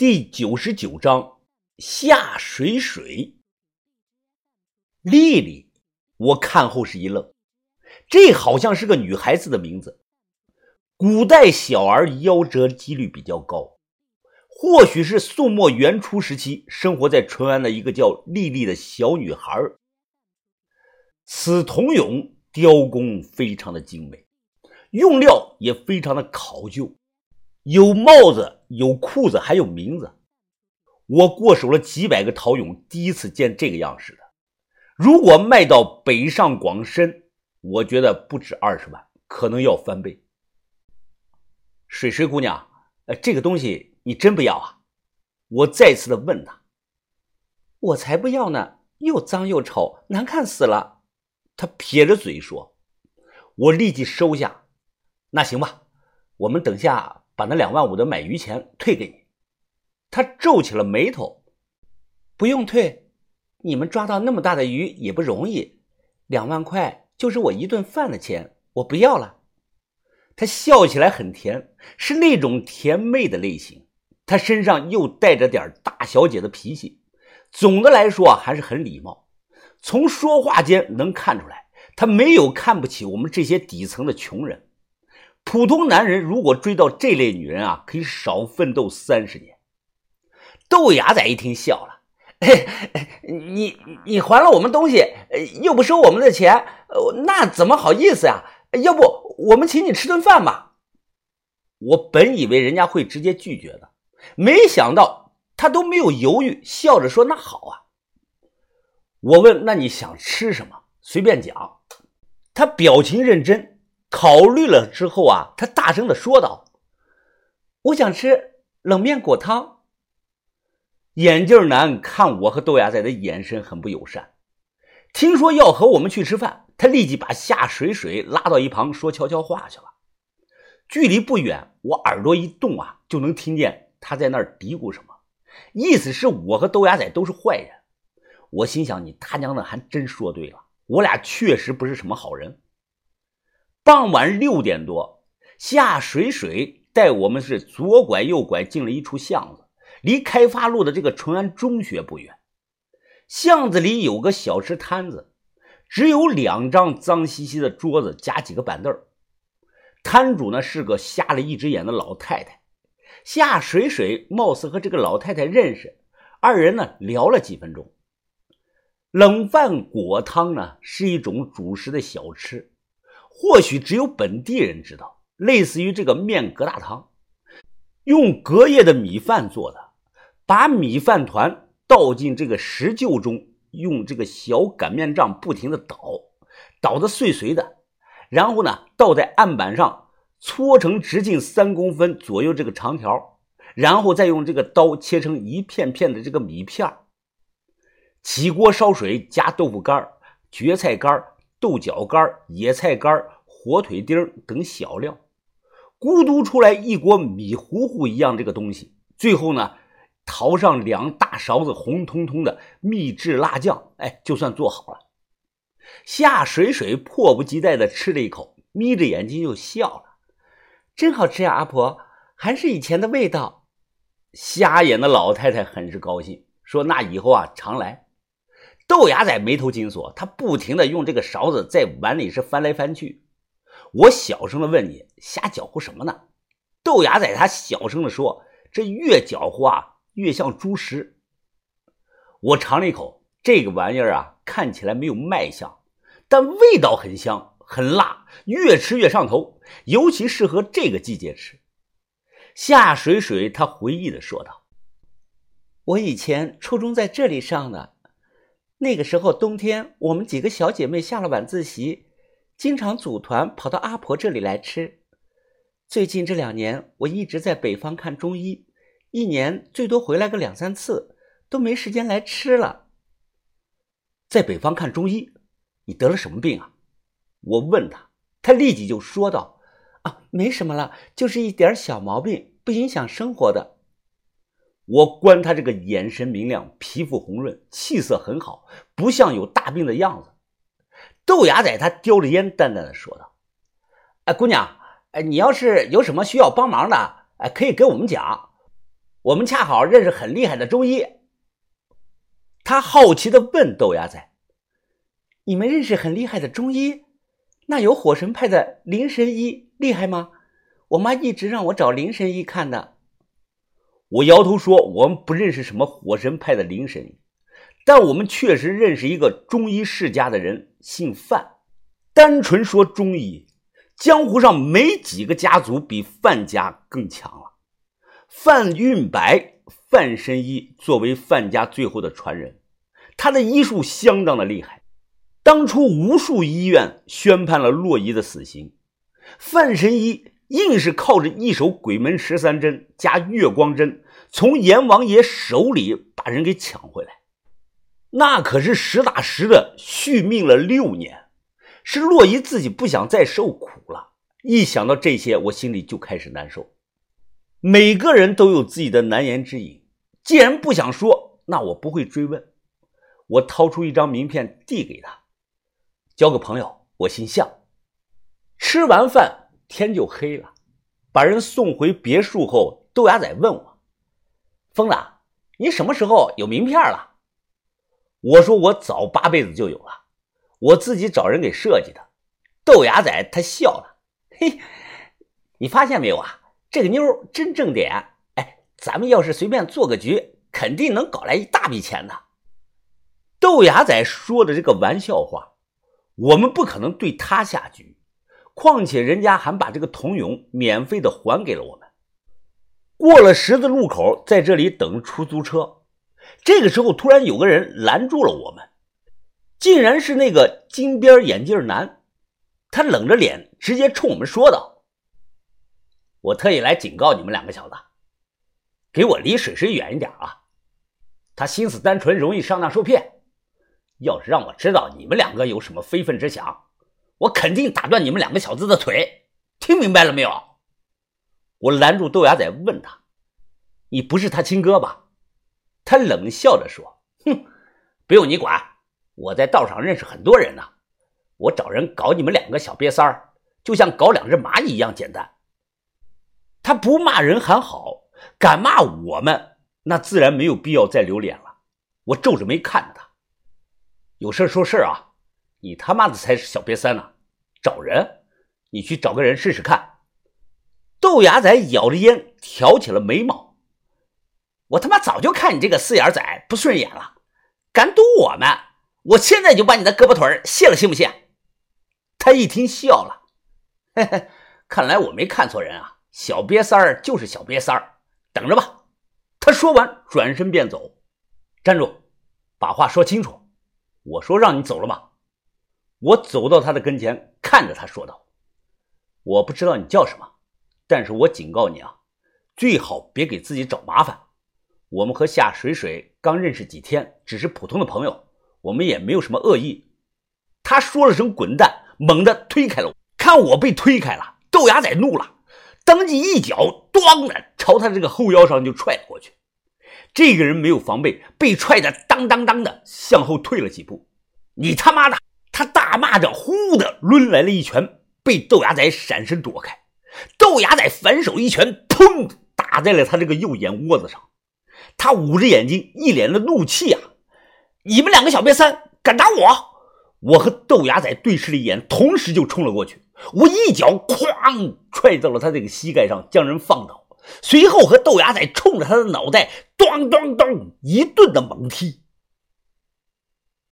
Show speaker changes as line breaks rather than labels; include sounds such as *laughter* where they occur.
第九十九章下水水。丽丽，我看后是一愣，这好像是个女孩子的名字。古代小儿夭折几率比较高，或许是宋末元初时期生活在淳安的一个叫丽丽的小女孩。此铜俑雕工非常的精美，用料也非常的考究。有帽子，有裤子，还有名字。我过手了几百个陶俑，第一次见这个样式的。如果卖到北上广深，我觉得不止二十万，可能要翻倍。水水姑娘，呃，这个东西你真不要啊？我再次的问她。
我才不要呢，又脏又丑，难看死了。
她撇着嘴说。我立即收下。那行吧，我们等下。把那两万五的买鱼钱退给你，他皱起了眉头。
不用退，你们抓到那么大的鱼也不容易，两万块就是我一顿饭的钱，我不要了。
他笑起来很甜，是那种甜妹的类型。他身上又带着点大小姐的脾气，总的来说还是很礼貌。从说话间能看出来，他没有看不起我们这些底层的穷人。普通男人如果追到这类女人啊，可以少奋斗三十年。豆芽仔一听笑了：“ *laughs* 你你还了我们东西，又不收我们的钱，那怎么好意思呀？要不我们请你吃顿饭吧？”我本以为人家会直接拒绝的，没想到他都没有犹豫，笑着说：“那好啊。”我问：“那你想吃什么？随便讲。”他表情认真。考虑了之后啊，他大声的说道：“
我想吃冷面果汤。”
眼镜男看我和豆芽仔的眼神很不友善。听说要和我们去吃饭，他立即把夏水水拉到一旁说悄悄话去了。距离不远，我耳朵一动啊，就能听见他在那儿嘀咕什么，意思是我和豆芽仔都是坏人。我心想：你他娘的还真说对了，我俩确实不是什么好人。傍晚六点多，夏水水带我们是左拐右拐进了一处巷子，离开发路的这个淳安中学不远。巷子里有个小吃摊子，只有两张脏兮兮的桌子加几个板凳儿摊主呢是个瞎了一只眼的老太太。夏水水貌似和这个老太太认识，二人呢聊了几分钟。冷饭果汤呢是一种主食的小吃。或许只有本地人知道，类似于这个面疙瘩汤，用隔夜的米饭做的，把米饭团倒进这个石臼中，用这个小擀面杖不停的捣，捣的碎碎的，然后呢倒在案板上，搓成直径三公分左右这个长条，然后再用这个刀切成一片片的这个米片起锅烧水，加豆腐干、蕨菜干。豆角干、野菜干、火腿丁等小料，咕嘟出来一锅米糊糊一样这个东西。最后呢，淘上两大勺子红彤彤的秘制辣酱，哎，就算做好了。夏水水迫不及待地吃了一口，眯着眼睛就笑了：“
真好吃呀，阿婆，还是以前的味道。”
瞎眼的老太太很是高兴，说：“那以后啊，常来。”豆芽仔眉头紧锁，他不停的用这个勺子在碗里是翻来翻去。我小声的问你，瞎搅和什么呢？豆芽仔他小声的说：“这越搅和啊，越像猪食。”我尝了一口，这个玩意儿啊，看起来没有卖相，但味道很香，很辣，越吃越上头，尤其适合这个季节吃。夏水水他回忆的说道：“
我以前初中在这里上的。”那个时候冬天，我们几个小姐妹下了晚自习，经常组团跑到阿婆这里来吃。最近这两年，我一直在北方看中医，一年最多回来个两三次，都没时间来吃了。
在北方看中医，你得了什么病啊？我问他，他立即就说道：“
啊，没什么了，就是一点小毛病，不影响生活的。”
我观他这个眼神明亮，皮肤红润，气色很好，不像有大病的样子。豆芽仔他叼着烟，淡淡的说道：“哎，姑娘，哎，你要是有什么需要帮忙的，哎，可以跟我们讲。我们恰好认识很厉害的中医。他好奇的问豆芽仔：“
你们认识很厉害的中医？那有火神派的灵神医厉害吗？我妈一直让我找灵神医看的。”
我摇头说：“我们不认识什么火神派的灵神医，但我们确实认识一个中医世家的人，姓范。单纯说中医，江湖上没几个家族比范家更强了。范运白。”范神医作为范家最后的传人，他的医术相当的厉害。当初无数医院宣判了洛伊的死刑，范神医硬是靠着一手鬼门十三针加月光针，从阎王爷手里把人给抢回来。那可是实打实的续命了六年。是洛伊自己不想再受苦了，一想到这些，我心里就开始难受。每个人都有自己的难言之隐。既然不想说，那我不会追问。我掏出一张名片递给他，交个朋友，我姓向。吃完饭天就黑了，把人送回别墅后，豆芽仔问我：“疯子，你什么时候有名片了？”我说：“我早八辈子就有了，我自己找人给设计的。”豆芽仔他笑了：“嘿，你发现没有啊？这个妞真正点。”哎咱们要是随便做个局，肯定能搞来一大笔钱的。豆芽仔说的这个玩笑话，我们不可能对他下局。况且人家还把这个童俑免费的还给了我们。过了十字路口，在这里等出租车。这个时候，突然有个人拦住了我们，竟然是那个金边眼镜男。他冷着脸，直接冲我们说道：“我特意来警告你们两个小子。”给我离水水远一点啊！他心思单纯，容易上当受骗。要是让我知道你们两个有什么非分之想，我肯定打断你们两个小子的腿。听明白了没有？我拦住豆芽仔，问他：“你不是他亲哥吧？”他冷笑着说：“哼，不用你管。我在道上认识很多人呢。我找人搞你们两个小瘪三儿，就像搞两只蚂蚁一样简单。他不骂人还好。”敢骂我们，那自然没有必要再留脸了。我皱着眉看着他，有事说事啊！你他妈的才是小瘪三呢！找人，你去找个人试试看。豆芽仔咬着烟，挑起了眉毛。我他妈早就看你这个四眼仔不顺眼了，敢堵我们，我现在就把你的胳膊腿卸了，信不信？他一听笑了，嘿嘿，看来我没看错人啊，小瘪三儿就是小瘪三儿。等着吧，他说完转身便走。站住，把话说清楚。我说让你走了吗？我走到他的跟前，看着他说道：“我不知道你叫什么，但是我警告你啊，最好别给自己找麻烦。我们和夏水水刚认识几天，只是普通的朋友，我们也没有什么恶意。”他说了声“滚蛋”，猛地推开了我。看我被推开了，豆芽仔怒了。当即一脚“咣”的朝他这个后腰上就踹了过去，这个人没有防备，被踹的当当当的向后退了几步。你他妈的！他大骂着，呼的抡来了一拳，被豆芽仔闪身躲开。豆芽仔反手一拳，砰，打在了他这个右眼窝子上。他捂着眼睛，一脸的怒气啊！你们两个小瘪三敢打我！我和豆芽仔对视了一眼，同时就冲了过去。我一脚哐踹到了他这个膝盖上，将人放倒。随后和豆芽仔冲着他的脑袋，咚咚咚一顿的猛踢。